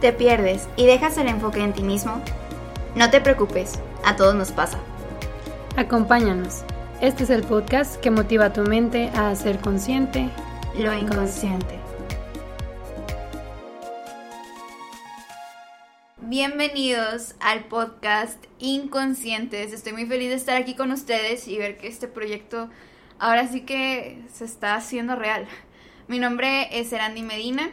¿Te pierdes y dejas el enfoque en ti mismo? No te preocupes, a todos nos pasa. Acompáñanos. Este es el podcast que motiva a tu mente a ser consciente lo inconsciente. Bienvenidos al podcast Inconscientes. Estoy muy feliz de estar aquí con ustedes y ver que este proyecto ahora sí que se está haciendo real. Mi nombre es Erandi Medina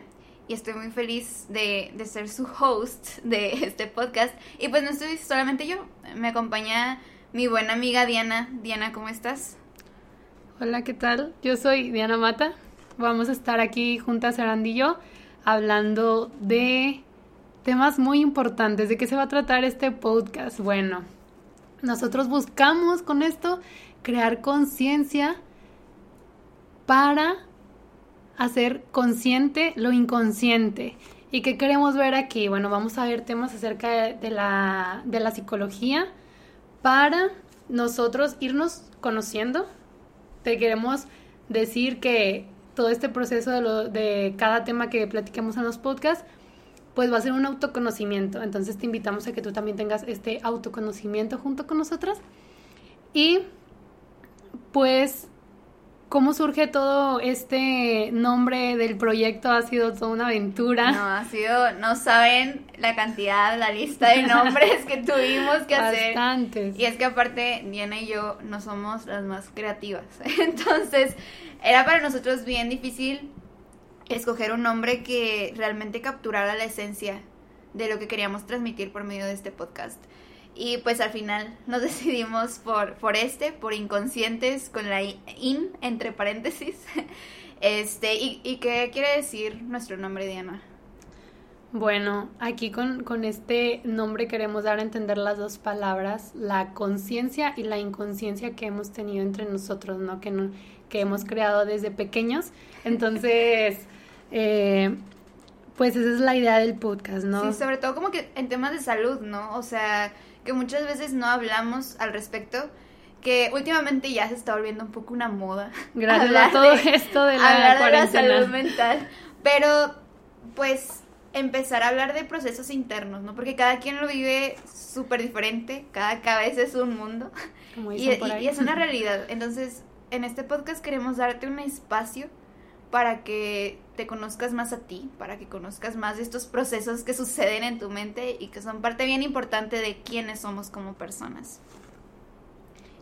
y estoy muy feliz de, de, ser su host de este podcast. Y pues no estoy solamente yo, me acompaña mi buena amiga Diana. Diana, ¿cómo estás? Hola, ¿qué tal? Yo soy Diana Mata. Vamos a estar aquí juntas, Erandi y yo, hablando de temas muy importantes. ¿De qué se va a tratar este podcast? Bueno, nosotros buscamos con esto crear conciencia para hacer consciente lo inconsciente. ¿Y qué queremos ver aquí? Bueno, vamos a ver temas acerca de la, de la psicología para nosotros irnos conociendo. Te queremos decir que todo este proceso de, lo, de cada tema que platiquemos en los podcasts, pues va a ser un autoconocimiento. Entonces te invitamos a que tú también tengas este autoconocimiento junto con nosotras. Y pues ¿Cómo surge todo este nombre del proyecto? Ha sido toda una aventura. No, ha sido, no saben la cantidad, la lista de nombres que tuvimos que hacer. Bastantes. Y es que aparte, Diana y yo no somos las más creativas. Entonces, era para nosotros bien difícil escoger un nombre que realmente capturara la esencia de lo que queríamos transmitir por medio de este podcast. Y pues al final nos decidimos por, por este, por inconscientes, con la in entre paréntesis. Este, y, y qué quiere decir nuestro nombre, Diana? Bueno, aquí con, con, este nombre queremos dar a entender las dos palabras, la conciencia y la inconsciencia que hemos tenido entre nosotros, ¿no? Que, no, que hemos creado desde pequeños. Entonces, eh, pues esa es la idea del podcast, ¿no? Sí, sobre todo como que en temas de salud, ¿no? O sea, que muchas veces no hablamos al respecto, que últimamente ya se está volviendo un poco una moda. Gracias a todo esto de la hablar de la salud mental. Pero, pues, empezar a hablar de procesos internos, ¿no? Porque cada quien lo vive súper diferente, cada cabeza es un mundo. y, y es una realidad. Entonces, en este podcast queremos darte un espacio para que te conozcas más a ti, para que conozcas más de estos procesos que suceden en tu mente y que son parte bien importante de quiénes somos como personas.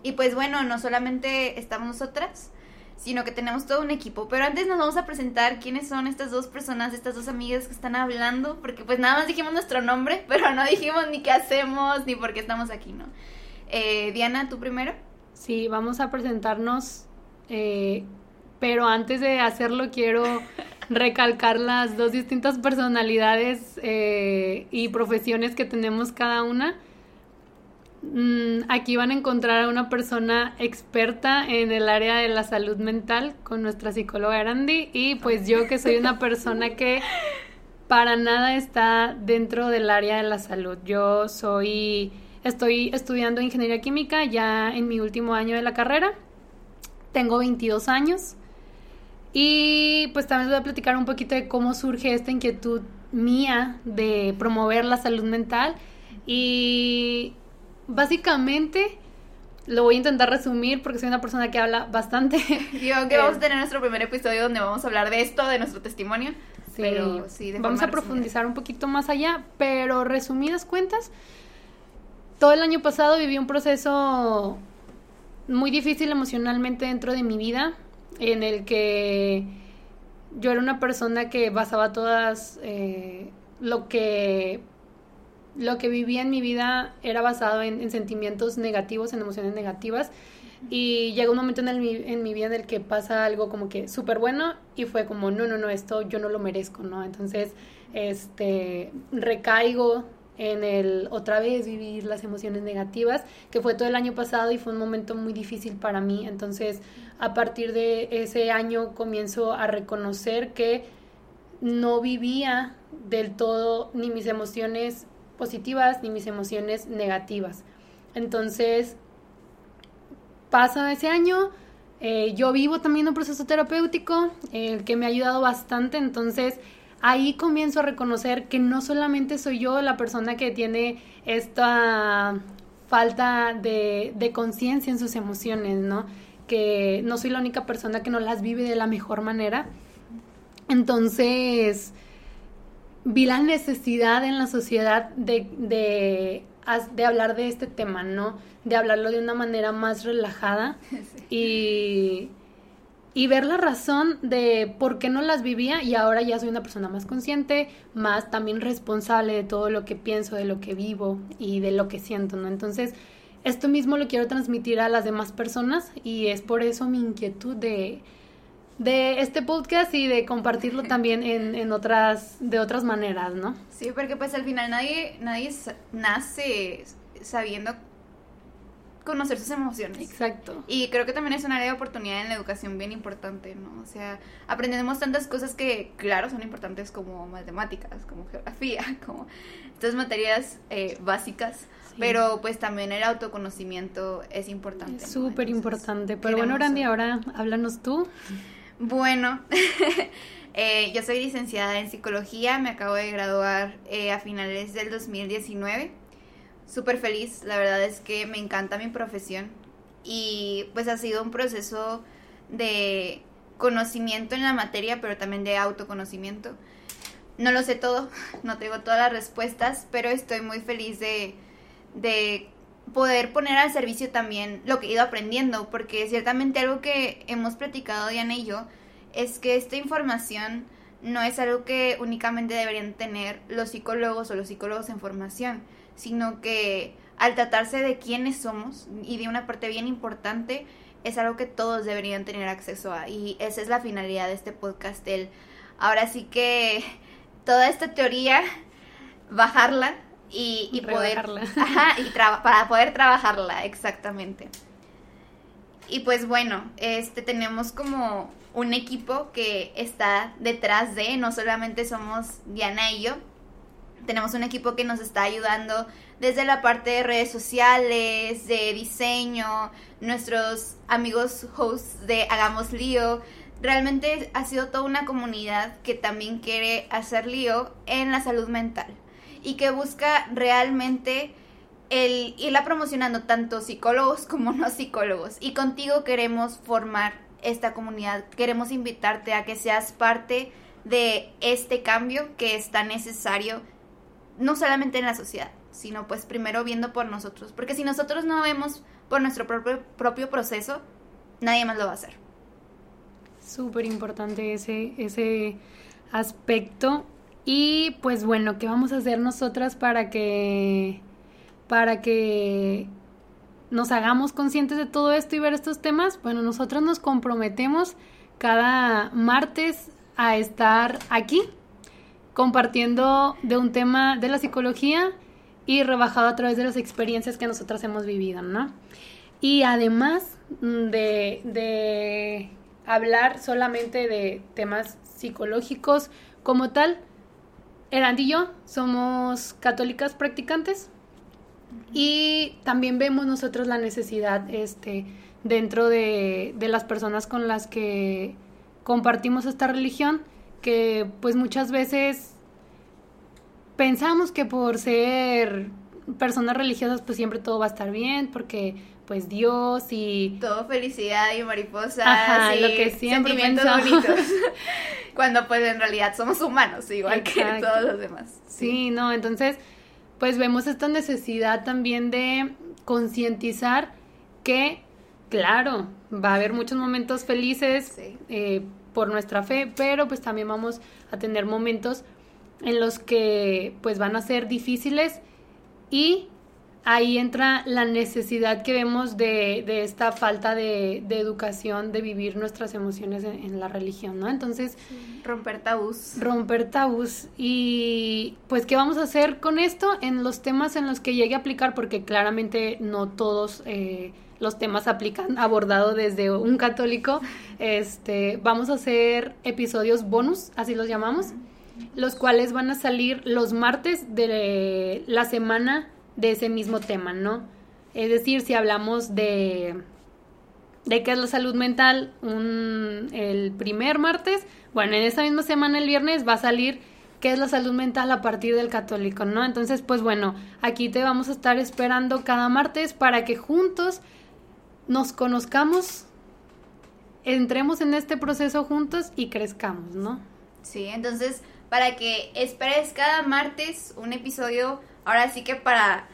Y pues bueno, no solamente estamos nosotras, sino que tenemos todo un equipo. Pero antes nos vamos a presentar quiénes son estas dos personas, estas dos amigas que están hablando, porque pues nada más dijimos nuestro nombre, pero no dijimos ni qué hacemos, ni por qué estamos aquí, ¿no? Eh, Diana, ¿tú primero? Sí, vamos a presentarnos eh, pero antes de hacerlo quiero recalcar las dos distintas personalidades eh, y profesiones que tenemos cada una. Mm, aquí van a encontrar a una persona experta en el área de la salud mental con nuestra psicóloga Randy y pues yo que soy una persona que para nada está dentro del área de la salud. Yo soy, estoy estudiando ingeniería química ya en mi último año de la carrera. Tengo 22 años. Y pues también voy a platicar un poquito de cómo surge esta inquietud mía de promover la salud mental. Y básicamente lo voy a intentar resumir porque soy una persona que habla bastante. Digo que vamos a tener nuestro primer episodio donde vamos a hablar de esto, de nuestro testimonio. Sí, pero sí, vamos a profundizar un poquito más allá, pero resumidas cuentas, todo el año pasado viví un proceso muy difícil emocionalmente dentro de mi vida en el que yo era una persona que basaba todas eh, lo que lo que vivía en mi vida era basado en, sentimientos negativos, en emociones negativas. Y llega un momento en, el, en mi vida en el que pasa algo como que súper bueno y fue como, no, no, no, esto yo no lo merezco, ¿no? Entonces, este, recaigo en el otra vez vivir las emociones negativas, que fue todo el año pasado y fue un momento muy difícil para mí. Entonces, a partir de ese año comienzo a reconocer que no vivía del todo ni mis emociones positivas ni mis emociones negativas. Entonces, pasa ese año, eh, yo vivo también un proceso terapéutico, el que me ha ayudado bastante, entonces ahí comienzo a reconocer que no solamente soy yo la persona que tiene esta falta de, de conciencia en sus emociones, ¿no? Que no soy la única persona que no las vive de la mejor manera. Entonces, vi la necesidad en la sociedad de, de, de, hablar de este tema, ¿no? De hablarlo de una manera más relajada y, y ver la razón de por qué no las vivía y ahora ya soy una persona más consciente, más también responsable de todo lo que pienso, de lo que vivo y de lo que siento, ¿no? Entonces, esto mismo lo quiero transmitir a las demás personas y es por eso mi inquietud de de este podcast y de compartirlo también en, en, otras, de otras maneras, ¿no? Sí, porque pues al final nadie, nadie nace sabiendo conocer sus emociones. Exacto. Y creo que también es un área de oportunidad en la educación bien importante, ¿no? O sea, aprendemos tantas cosas que, claro, son importantes como matemáticas, como geografía, como estas materias eh, básicas. Pero pues también el autoconocimiento es importante. Súper importante. Pero bueno, Randy, ahora háblanos tú. Bueno, eh, yo soy licenciada en psicología, me acabo de graduar eh, a finales del 2019. Súper feliz, la verdad es que me encanta mi profesión y pues ha sido un proceso de conocimiento en la materia, pero también de autoconocimiento. No lo sé todo, no tengo todas las respuestas, pero estoy muy feliz de, de poder poner al servicio también lo que he ido aprendiendo, porque ciertamente algo que hemos platicado Diana y yo es que esta información no es algo que únicamente deberían tener los psicólogos o los psicólogos en formación, sino que al tratarse de quiénes somos y de una parte bien importante, es algo que todos deberían tener acceso a. Y esa es la finalidad de este podcast, el ahora sí que toda esta teoría, bajarla y, y poder ajá, y para poder trabajarla exactamente y pues bueno este tenemos como un equipo que está detrás de no solamente somos Diana y yo tenemos un equipo que nos está ayudando desde la parte de redes sociales, de diseño, nuestros amigos hosts de Hagamos Lío. Realmente ha sido toda una comunidad que también quiere hacer lío en la salud mental y que busca realmente el irla promocionando tanto psicólogos como no psicólogos. Y contigo queremos formar esta comunidad, queremos invitarte a que seas parte de este cambio que es tan necesario, no solamente en la sociedad, sino pues primero viendo por nosotros. Porque si nosotros no vemos por nuestro propio, propio proceso, nadie más lo va a hacer. Súper importante ese, ese aspecto y pues bueno, ¿qué vamos a hacer nosotras para que para que nos hagamos conscientes de todo esto y ver estos temas? Bueno, nosotros nos comprometemos cada martes a estar aquí compartiendo de un tema de la psicología y rebajado a través de las experiencias que nosotras hemos vivido, ¿no? Y además de, de hablar solamente de temas psicológicos como tal, Erand y yo somos católicas practicantes y también vemos nosotros la necesidad este, dentro de, de las personas con las que compartimos esta religión, que pues muchas veces pensamos que por ser personas religiosas pues siempre todo va a estar bien, porque pues Dios y... Todo felicidad y mariposas y lo que siempre sentimientos bonitos. Cuando pues en realidad somos humanos, igual que todos los demás. Sí. no, entonces pues vemos esta necesidad también de concientizar que, claro, va a haber muchos momentos felices eh, por nuestra fe, pero pues también vamos a tener momentos en los que pues van a ser difíciles y ahí entra la necesidad que vemos de, de esta falta de, de, educación, de vivir nuestras emociones en, la religión, ¿no? Entonces... Romper tabús. Romper tabús. Y pues, ¿qué vamos a hacer con esto en los temas en los que llegue a aplicar? Porque claramente no todos... Eh, los temas aplican abordado desde un católico. Este, vamos a hacer episodios bonus, así los llamamos, los cuales van a salir los martes de la semana de ese mismo tema, ¿no? Es decir, si hablamos de, de qué es la salud mental un, el primer martes, bueno, en esa misma semana, el viernes, va a salir qué es la salud mental a partir del católico, ¿no? Entonces, pues bueno, aquí te vamos a estar esperando cada martes para que juntos nos conozcamos, entremos en este proceso juntos y crezcamos, ¿no? Sí, entonces, para que esperes cada martes un episodio, ahora sí que para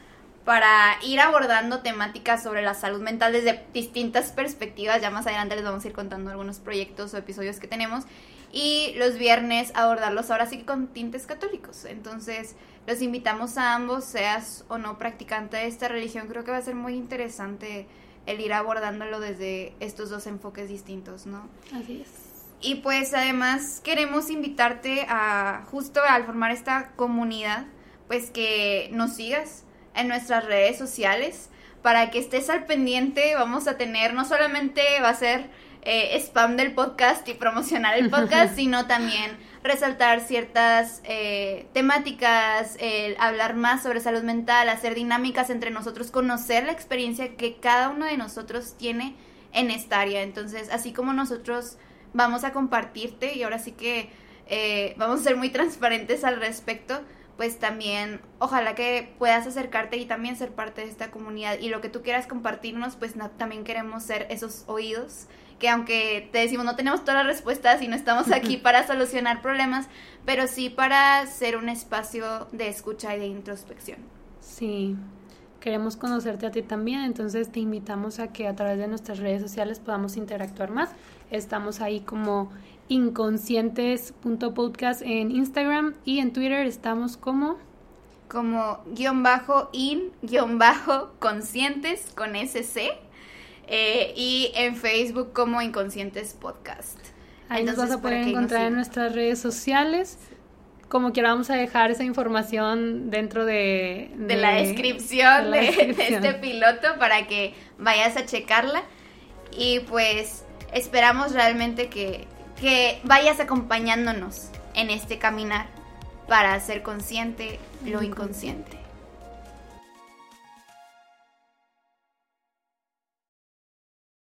para ir abordando temáticas sobre la salud mental desde distintas perspectivas. Ya más adelante les vamos a ir contando algunos proyectos o episodios que tenemos y los viernes abordarlos ahora sí con tintes católicos. Entonces, los invitamos a ambos, seas o no practicante de esta religión, creo que va a ser muy interesante el ir abordándolo desde estos dos enfoques distintos, ¿no? Así es. Y pues además queremos invitarte a, justo al formar esta comunidad, pues que nos sigas en nuestras redes sociales para que estés al pendiente. Vamos a tener, no solamente va a ser eh, spam del podcast y promocionar el podcast, sino también resaltar ciertas eh, temáticas, hablar más sobre salud mental, hacer dinámicas entre nosotros, conocer la experiencia que cada uno de nosotros tiene en esta área. Entonces, así como nosotros vamos a compartirte y ahora sí que eh, vamos a ser muy transparentes al respecto, pues también ojalá que puedas acercarte y también ser parte de esta comunidad y lo que tú quieras compartirnos, pues también queremos ser esos oídos que aunque te decimos no tenemos todas las respuestas y no estamos aquí para solucionar problemas, pero sí para ser un espacio de escucha y de introspección. Sí, queremos conocerte a ti también, entonces te invitamos a que a través de nuestras redes sociales podamos interactuar más. Estamos ahí como inconscientes.podcast en Instagram y en Twitter estamos como como guion bajo in guion bajo conscientes con SC eh, y en Facebook como Inconscientes Podcast. Ahí nos vas a poder encontrar en nuestras redes sociales. Como quiera vamos a dejar esa información dentro de, de, la, descripción de, este piloto para que vayas a checarla. Y pues esperamos realmente que, que vayas acompañándonos en este caminar para ser consciente lo inconsciente.